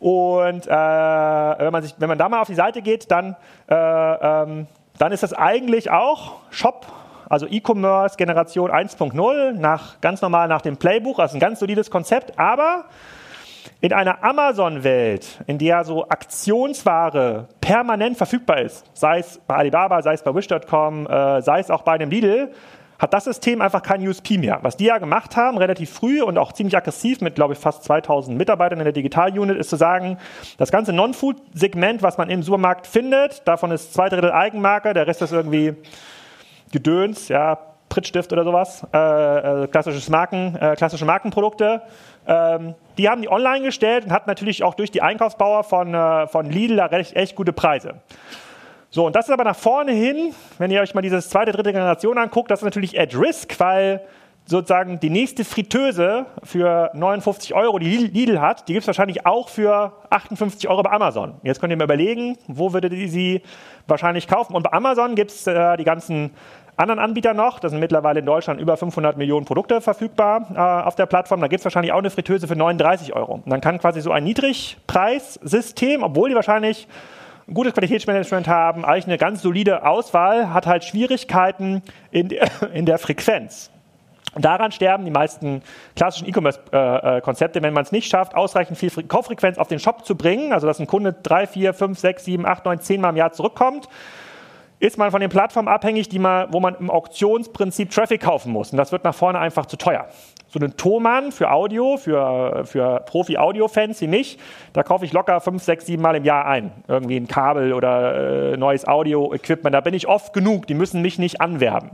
Und äh, wenn, man sich, wenn man da mal auf die Seite geht, dann, äh, ähm, dann ist das eigentlich auch Shop, also E-Commerce Generation 1.0, nach, ganz normal nach dem Playbook, also ein ganz solides Konzept, aber in einer Amazon-Welt, in der so Aktionsware permanent verfügbar ist, sei es bei Alibaba, sei es bei Wish.com, äh, sei es auch bei einem Lidl, hat das System einfach kein USP mehr. Was die ja gemacht haben, relativ früh und auch ziemlich aggressiv mit, glaube ich, fast 2000 Mitarbeitern in der Digital-Unit, ist zu sagen, das ganze Non-Food-Segment, was man im Supermarkt findet, davon ist zwei Drittel Eigenmarke, der Rest ist irgendwie Gedöns, ja, Prittstift oder sowas, äh, äh, klassisches Marken, äh, klassische Markenprodukte. Ähm, die haben die online gestellt und hatten natürlich auch durch die Einkaufsbauer von, äh, von Lidl da recht, echt gute Preise. So, und das ist aber nach vorne hin, wenn ihr euch mal diese zweite, dritte Generation anguckt, das ist natürlich at risk, weil sozusagen die nächste Fritteuse für 59 Euro, die Lidl hat, die gibt es wahrscheinlich auch für 58 Euro bei Amazon. Jetzt könnt ihr mir überlegen, wo würdet ihr sie wahrscheinlich kaufen? Und bei Amazon gibt es äh, die ganzen anderen Anbieter noch. Da sind mittlerweile in Deutschland über 500 Millionen Produkte verfügbar äh, auf der Plattform. Da gibt es wahrscheinlich auch eine Fritteuse für 39 Euro. Und dann kann quasi so ein Niedrigpreissystem, obwohl die wahrscheinlich ein gutes Qualitätsmanagement haben, eigentlich eine ganz solide Auswahl, hat halt Schwierigkeiten in in der Frequenz. Und daran sterben die meisten klassischen E-Commerce-Konzepte, wenn man es nicht schafft, ausreichend viel Kauffrequenz auf den Shop zu bringen, also dass ein Kunde drei, vier, fünf, sechs, sieben, acht, neun, zehn Mal im Jahr zurückkommt, ist man von den Plattformen abhängig, die man, wo man im Auktionsprinzip Traffic kaufen muss. Und das wird nach vorne einfach zu teuer. So einen Thomann für Audio, für, für Profi-Audio-Fans wie mich, da kaufe ich locker fünf, sechs, sieben Mal im Jahr ein. Irgendwie ein Kabel oder äh, neues Audio-Equipment. Da bin ich oft genug. Die müssen mich nicht anwerben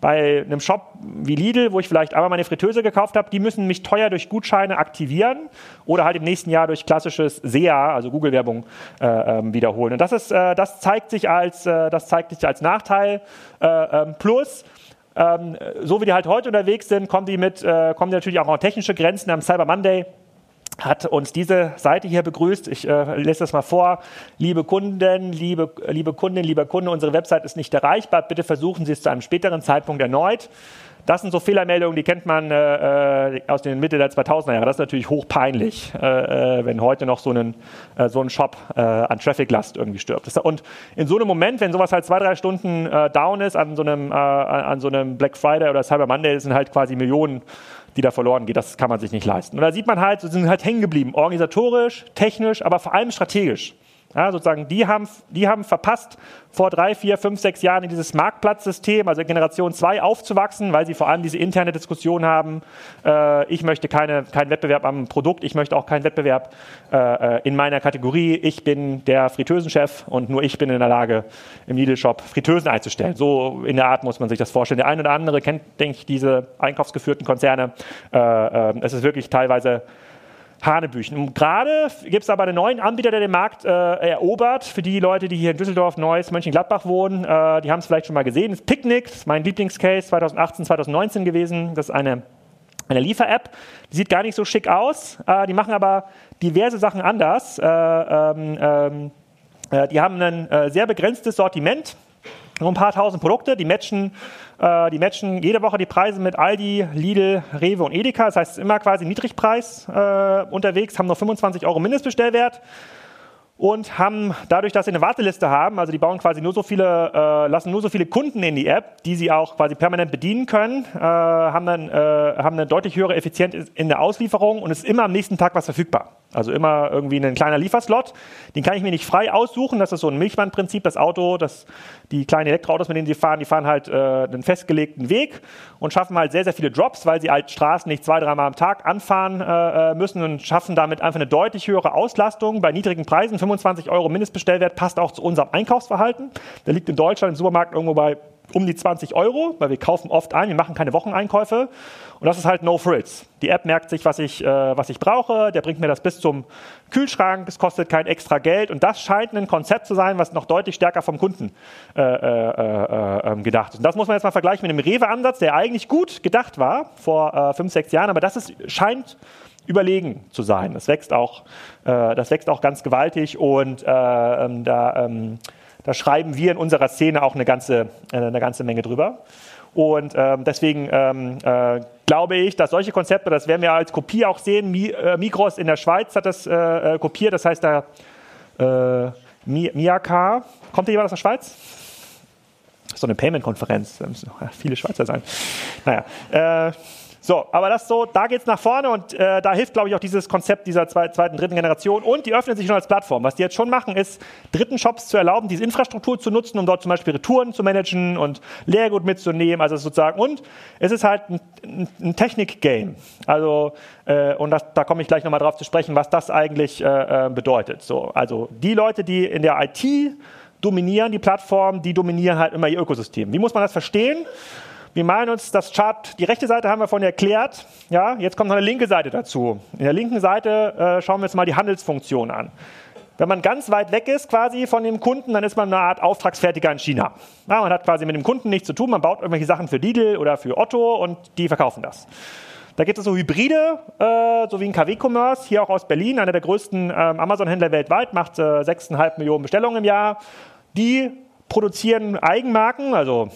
bei einem Shop wie Lidl, wo ich vielleicht einmal meine Fritteuse gekauft habe, die müssen mich teuer durch Gutscheine aktivieren oder halt im nächsten Jahr durch klassisches SEA, also Google-Werbung, äh, ähm, wiederholen. Und das, ist, äh, das, zeigt sich als, äh, das zeigt sich als Nachteil. Äh, ähm, plus, ähm, so wie die halt heute unterwegs sind, kommen die, mit, äh, kommen die natürlich auch an technische Grenzen am Cyber Monday hat uns diese Seite hier begrüßt. Ich äh, lese das mal vor. Liebe Kunden, liebe, liebe Kundin, lieber Kunde, unsere Website ist nicht erreichbar. Bitte versuchen Sie es zu einem späteren Zeitpunkt erneut. Das sind so Fehlermeldungen, die kennt man äh, äh aus den Mitte der 2000er Jahre. Das ist natürlich hochpeinlich, äh, äh, wenn heute noch so, einen, äh, so ein Shop äh, an Traffic-Last irgendwie stirbt. Und in so einem Moment, wenn sowas halt zwei, drei Stunden down ist an so, einem, an so einem Black Friday oder Cyber Monday, sind halt quasi Millionen die da verloren geht. Das kann man sich nicht leisten. Und da sieht man halt, sie sind halt hängen geblieben, organisatorisch, technisch, aber vor allem strategisch. Ja, sozusagen, die haben, die haben verpasst, vor drei, vier, fünf, sechs Jahren in dieses Marktplatzsystem, also Generation 2, aufzuwachsen, weil sie vor allem diese interne Diskussion haben, äh, ich möchte keine, keinen Wettbewerb am Produkt, ich möchte auch keinen Wettbewerb äh, äh, in meiner Kategorie, ich bin der Fritteusenchef und nur ich bin in der Lage, im Lidl-Shop Fritteusen einzustellen. So in der Art muss man sich das vorstellen. Der eine oder andere kennt, denke ich, diese einkaufsgeführten Konzerne. Äh, äh, es ist wirklich teilweise Hanebüchen. Und gerade gibt es aber einen neuen Anbieter, der den Markt äh, erobert. Für die Leute, die hier in Düsseldorf, Neuss, Mönchengladbach wohnen, äh, die haben es vielleicht schon mal gesehen. Das ist das ist mein Lieblingscase 2018, 2019 gewesen. Das ist eine, eine Liefer-App. Die sieht gar nicht so schick aus. Äh, die machen aber diverse Sachen anders. Äh, ähm, ähm, äh, die haben ein äh, sehr begrenztes Sortiment nur ein paar tausend Produkte, die matchen, die matchen jede Woche die Preise mit Aldi, Lidl, Rewe und Edeka. Das heißt, immer quasi Niedrigpreis äh, unterwegs, haben nur 25 Euro Mindestbestellwert und haben dadurch, dass sie eine Warteliste haben, also die bauen quasi nur so viele, äh, lassen nur so viele Kunden in die App, die sie auch quasi permanent bedienen können, äh, haben dann äh, haben eine deutlich höhere Effizienz in der Auslieferung und ist immer am nächsten Tag was verfügbar. Also immer irgendwie ein kleiner Lieferslot. Den kann ich mir nicht frei aussuchen. Das ist so ein Milchbandprinzip. Das Auto, das, die kleinen Elektroautos, mit denen sie fahren, die fahren halt äh, einen festgelegten Weg und schaffen halt sehr, sehr viele Drops, weil sie halt Straßen nicht zwei, dreimal am Tag anfahren äh, äh müssen und schaffen damit einfach eine deutlich höhere Auslastung bei niedrigen Preisen. 25 Euro Mindestbestellwert passt auch zu unserem Einkaufsverhalten. Der liegt in Deutschland im Supermarkt irgendwo bei um die 20 Euro, weil wir kaufen oft ein, wir machen keine Wocheneinkäufe. Und das ist halt No Frills. Die App merkt sich, was ich, äh, was ich brauche, der bringt mir das bis zum Kühlschrank, es kostet kein extra Geld. Und das scheint ein Konzept zu sein, was noch deutlich stärker vom Kunden äh, äh, äh ähm, gedacht ist. Und das muss man jetzt mal vergleichen mit dem Rewe-Ansatz, der eigentlich gut gedacht war vor äh, fünf, sechs Jahren, aber das ist, scheint überlegen zu sein. Das wächst auch, äh, das wächst auch ganz gewaltig und ähm, da ähm, da schreiben wir in unserer Szene auch eine ganze, äh, eine ganze Menge drüber. Und ähm, deswegen ähm, äh, glaube ich, dass solche Konzepte, das werden wir als Kopie auch sehen. Mi, äh, Migros in der Schweiz hat das äh, äh kopiert, das heißt da äh, Miaka. Kommt hier jemand aus der Schweiz? So eine Payment-Konferenz, da müssen ja, viele Schweizer sein. Naja, äh, so, aber das so, da geht es nach vorne und äh, da hilft, glaube ich, auch dieses Konzept dieser zweiten, dritten Generation. Und die öffnen sich schon als Plattform. Was die jetzt schon machen, ist, dritten Shops zu erlauben, diese Infrastruktur zu nutzen, um dort zum Beispiel Retouren zu managen und Leergut mitzunehmen. Also sozusagen, und es ist halt ein, ein, ein Technik-Game. Also, äh, und das, da komme ich gleich nochmal drauf zu sprechen, was das eigentlich äh, äh, bedeutet. So, also die Leute, die in der IT dominieren, die Plattform, die dominieren halt immer ihr Ökosystem. Wie muss man das verstehen? Wir meinen uns, das Chart, die rechte Seite haben wir vorhin erklärt. Ja, jetzt kommt noch eine linke Seite dazu. In der linken Seite äh, schauen wir uns mal die Handelsfunktion an. Wenn man ganz weit weg ist quasi von dem Kunden, dann ist man eine Art Auftragsfertiger in China. Ja, man hat quasi mit dem Kunden nichts zu tun, man baut irgendwelche Sachen für Lidl oder für Otto und die verkaufen das. Da gibt es so Hybride, äh, so wie ein KW-Commerce, hier auch aus Berlin, einer der größten ähm, Amazon-Händler weltweit, macht äh, 6,5 Millionen Bestellungen im Jahr. Die produzieren Eigenmarken, also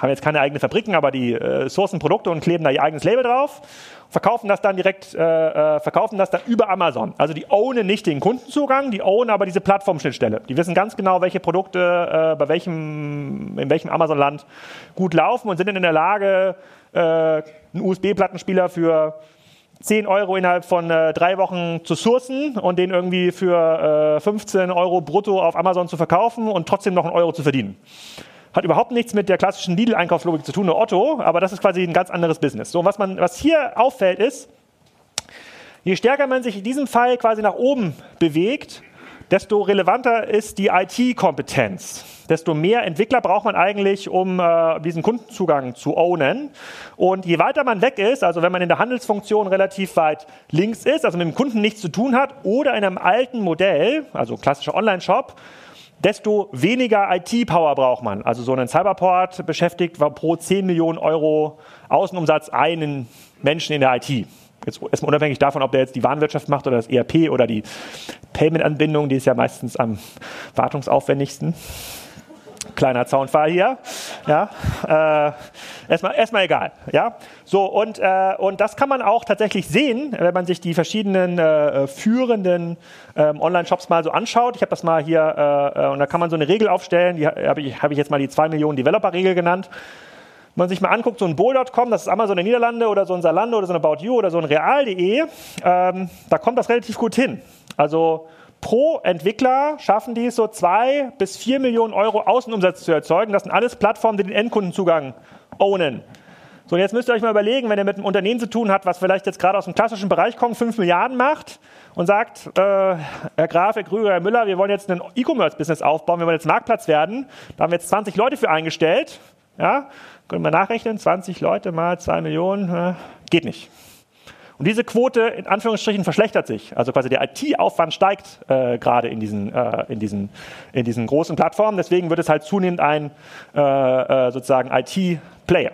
haben jetzt keine eigenen Fabriken, aber die äh, sourcen Produkte und kleben da ihr eigenes Label drauf, verkaufen das dann direkt, äh, äh, verkaufen das dann über Amazon. Also die ownen nicht den Kundenzugang, die ownen aber diese Plattformschnittstelle. Die wissen ganz genau, welche Produkte äh, bei welchem, in welchem Amazon-Land gut laufen und sind dann in der Lage, äh, einen USB-Plattenspieler für 10 Euro innerhalb von äh, drei Wochen zu sourcen und den irgendwie für äh, 15 Euro brutto auf Amazon zu verkaufen und trotzdem noch einen Euro zu verdienen. Hat überhaupt nichts mit der klassischen Lidl-Einkaufslogik zu tun, nur Otto, aber das ist quasi ein ganz anderes Business. So, was, man, was hier auffällt ist, je stärker man sich in diesem Fall quasi nach oben bewegt, desto relevanter ist die IT-Kompetenz. Desto mehr Entwickler braucht man eigentlich, um äh, diesen Kundenzugang zu ownen. Und je weiter man weg ist, also wenn man in der Handelsfunktion relativ weit links ist, also mit dem Kunden nichts zu tun hat, oder in einem alten Modell, also klassischer Online-Shop, desto weniger IT-Power braucht man. Also so ein Cyberport beschäftigt pro 10 Millionen Euro Außenumsatz einen Menschen in der IT. Jetzt erstmal unabhängig davon, ob der jetzt die Warenwirtschaft macht oder das ERP oder die Payment-Anbindung, die ist ja meistens am wartungsaufwendigsten. Kleiner Zaunfall hier. Ja, äh, erstmal, erstmal egal. Ja, so und, äh, und das kann man auch tatsächlich sehen, wenn man sich die verschiedenen äh, führenden ähm, Online-Shops mal so anschaut. Ich habe das mal hier äh, äh, und da kann man so eine Regel aufstellen. Die habe ich, hab ich jetzt mal die 2 Millionen Developer-Regel genannt. Wenn man sich mal anguckt, so ein Bowl.com, das ist Amazon der Niederlande oder so ein Salando oder so ein About You oder so ein Real.de, ähm, da kommt das relativ gut hin. Also pro Entwickler schaffen die es so zwei bis vier Millionen Euro Außenumsatz zu erzeugen. Das sind alles Plattformen, die den Endkundenzugang ownen. So, und jetzt müsst ihr euch mal überlegen, wenn ihr mit einem Unternehmen zu tun habt, was vielleicht jetzt gerade aus dem klassischen Bereich kommt, 5 Milliarden macht und sagt, äh, Herr Graf, Herr Krüger, Herr Müller, wir wollen jetzt ein E-Commerce-Business aufbauen, wir wollen jetzt Marktplatz werden. Da haben wir jetzt 20 Leute für eingestellt. Ja, können wir nachrechnen, 20 Leute mal 2 Millionen, äh, geht nicht. Und diese Quote in Anführungsstrichen verschlechtert sich. Also quasi der IT-Aufwand steigt äh, gerade in diesen, äh, in, diesen, in diesen großen Plattformen. Deswegen wird es halt zunehmend ein äh, äh sozusagen IT-Player.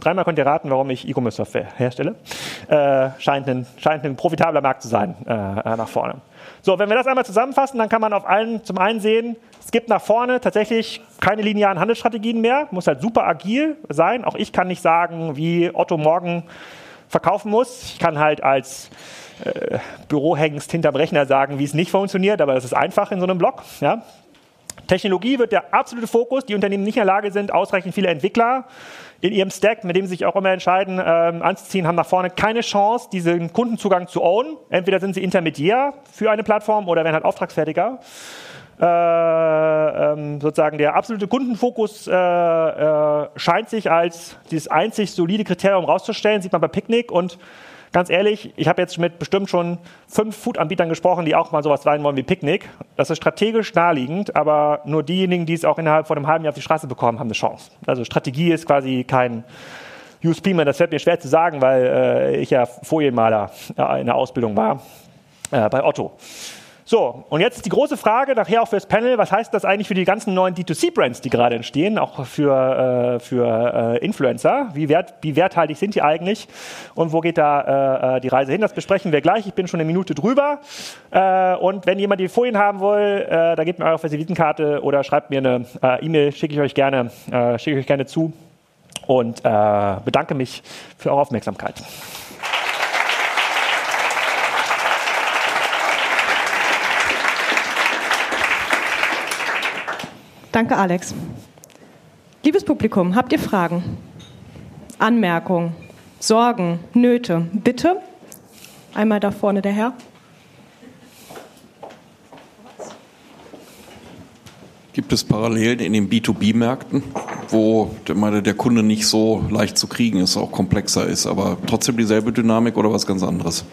Dreimal könnt ihr raten, warum ich E-Commerce-Software herstelle. Äh, scheint, ein, scheint ein profitabler Markt zu sein äh, nach vorne. So, wenn wir das einmal zusammenfassen, dann kann man auf allen zum einen sehen, es gibt nach vorne tatsächlich keine linearen Handelsstrategien mehr, muss halt super agil sein. Auch ich kann nicht sagen, wie Otto morgen verkaufen muss. Ich kann halt als äh, Bürohengst hinterm Rechner sagen, wie es nicht funktioniert, aber das ist einfach in so einem Blog. Ja. Technologie wird der absolute Fokus. Die Unternehmen nicht in der Lage sind, ausreichend viele Entwickler in ihrem Stack, mit dem sie sich auch immer entscheiden, ähm, anzuziehen, haben nach vorne keine Chance, diesen Kundenzugang zu ownen. Entweder sind sie Intermediär für eine Plattform oder werden halt Auftragsfertiger. Äh, ähm, sozusagen der absolute Kundenfokus äh, äh, scheint sich als dieses einzig solide Kriterium rauszustellen, sieht man bei Picknick und ganz ehrlich, ich habe jetzt mit bestimmt schon fünf Food-Anbietern gesprochen, die auch mal sowas sein wollen wie Picknick. Das ist strategisch naheliegend, aber nur diejenigen, die es auch innerhalb von einem halben Jahr auf die Straße bekommen, haben eine Chance. Also Strategie ist quasi kein USP mehr. Das fällt mir schwer zu sagen, weil äh, ich ja Folienmaler in der Ausbildung war äh, bei Otto. So, und jetzt die große Frage, nachher auch fürs Panel, was heißt das eigentlich für die ganzen neuen D2C-Brands, die gerade entstehen, auch für, äh, für äh, Influencer? Wie, wert, wie werthaltig sind die eigentlich und wo geht da äh, äh, die Reise hin? Das besprechen wir gleich. Ich bin schon eine Minute drüber. Äh, und wenn jemand die Folien haben will, äh, da gebt mir eure Visitenkarte oder schreibt mir eine E-Mail, schicke ich euch gerne, schicke ich euch gerne zu und bedanke mich für eure Aufmerksamkeit. Danke, Alex. Liebes Publikum, habt ihr Fragen, Anmerkungen, Sorgen, Nöte? Bitte. Einmal da vorne der Herr. Gibt es Parallelen in den B2B-Märkten, wo der Kunde nicht so leicht zu kriegen ist, auch komplexer ist, aber trotzdem dieselbe Dynamik oder was ganz anderes?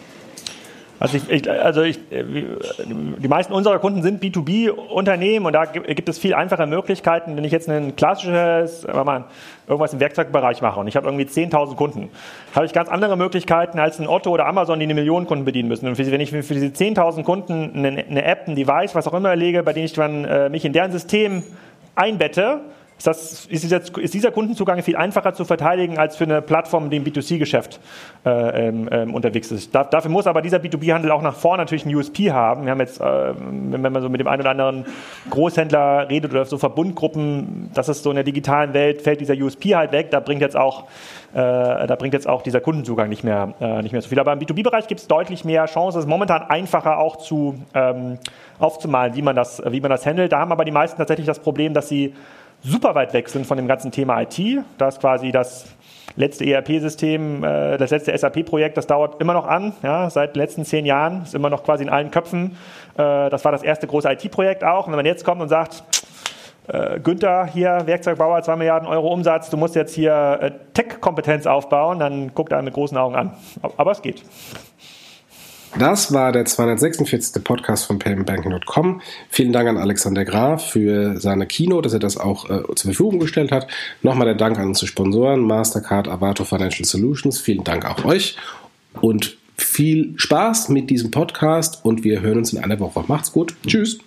Also, ich, ich, also ich, die meisten unserer Kunden sind B2B-Unternehmen und da gibt es viel einfache Möglichkeiten. Wenn ich jetzt ein klassisches, mal, irgendwas im Werkzeugbereich mache und ich habe irgendwie 10.000 Kunden, habe ich ganz andere Möglichkeiten als ein Otto oder Amazon, die eine Million Kunden bedienen müssen. Und wenn ich für diese 10.000 Kunden eine, eine, App, ein Device, was auch immer lege, bei dem ich dann äh, mich in deren System einbette, ist, das, ist, dieser, ist, dieser, Kundenzugang viel einfacher zu verteidigen als für eine Plattform, die im B2C-Geschäft äh, ähm, ähm, unterwegs ist. Da, dafür muss aber dieser B2B-Handel auch nach vorne natürlich einen USP haben. Wir haben jetzt, äh, wenn man so mit dem einen oder anderen Großhändler redet oder so Verbundgruppen, das ist so in der digitalen Welt, fällt dieser USP halt weg. Da bringt jetzt auch, äh, da bringt jetzt auch dieser Kundenzugang nicht mehr, äh, nicht mehr so viel. Aber im B2B-Bereich gibt es deutlich mehr Chancen. Es ist momentan einfacher auch zu ähm, aufzumalen, wie man, das, wie man das handelt. Da haben aber die meisten tatsächlich das Problem, dass sie super weit weg sind von dem ganzen Thema IT. Da ist quasi das letzte ERP-System, äh, das letzte SAP-Projekt, das dauert immer noch an, ja, seit den letzten zehn Jahren, ist immer noch quasi in allen Köpfen. Äh, das war das erste große IT-Projekt auch. Und wenn man jetzt kommt und sagt, äh, Günther, hier Werkzeugbauer, zwei Milliarden Euro Umsatz, du musst jetzt hier Tech-Kompetenz aufbauen, dann guckt er mit großen Augen an. Aber es geht. Das war der 246. Podcast von paymentbanking.com. Vielen Dank an Alexander Graf für seine Kino, dass er das auch äh, zur Verfügung gestellt hat. Nochmal der Dank an unsere Sponsoren, Mastercard, Avato Financial Solutions. Vielen Dank auch euch und viel Spaß mit diesem Podcast und wir hören uns in einer Woche. Macht's gut. Tschüss.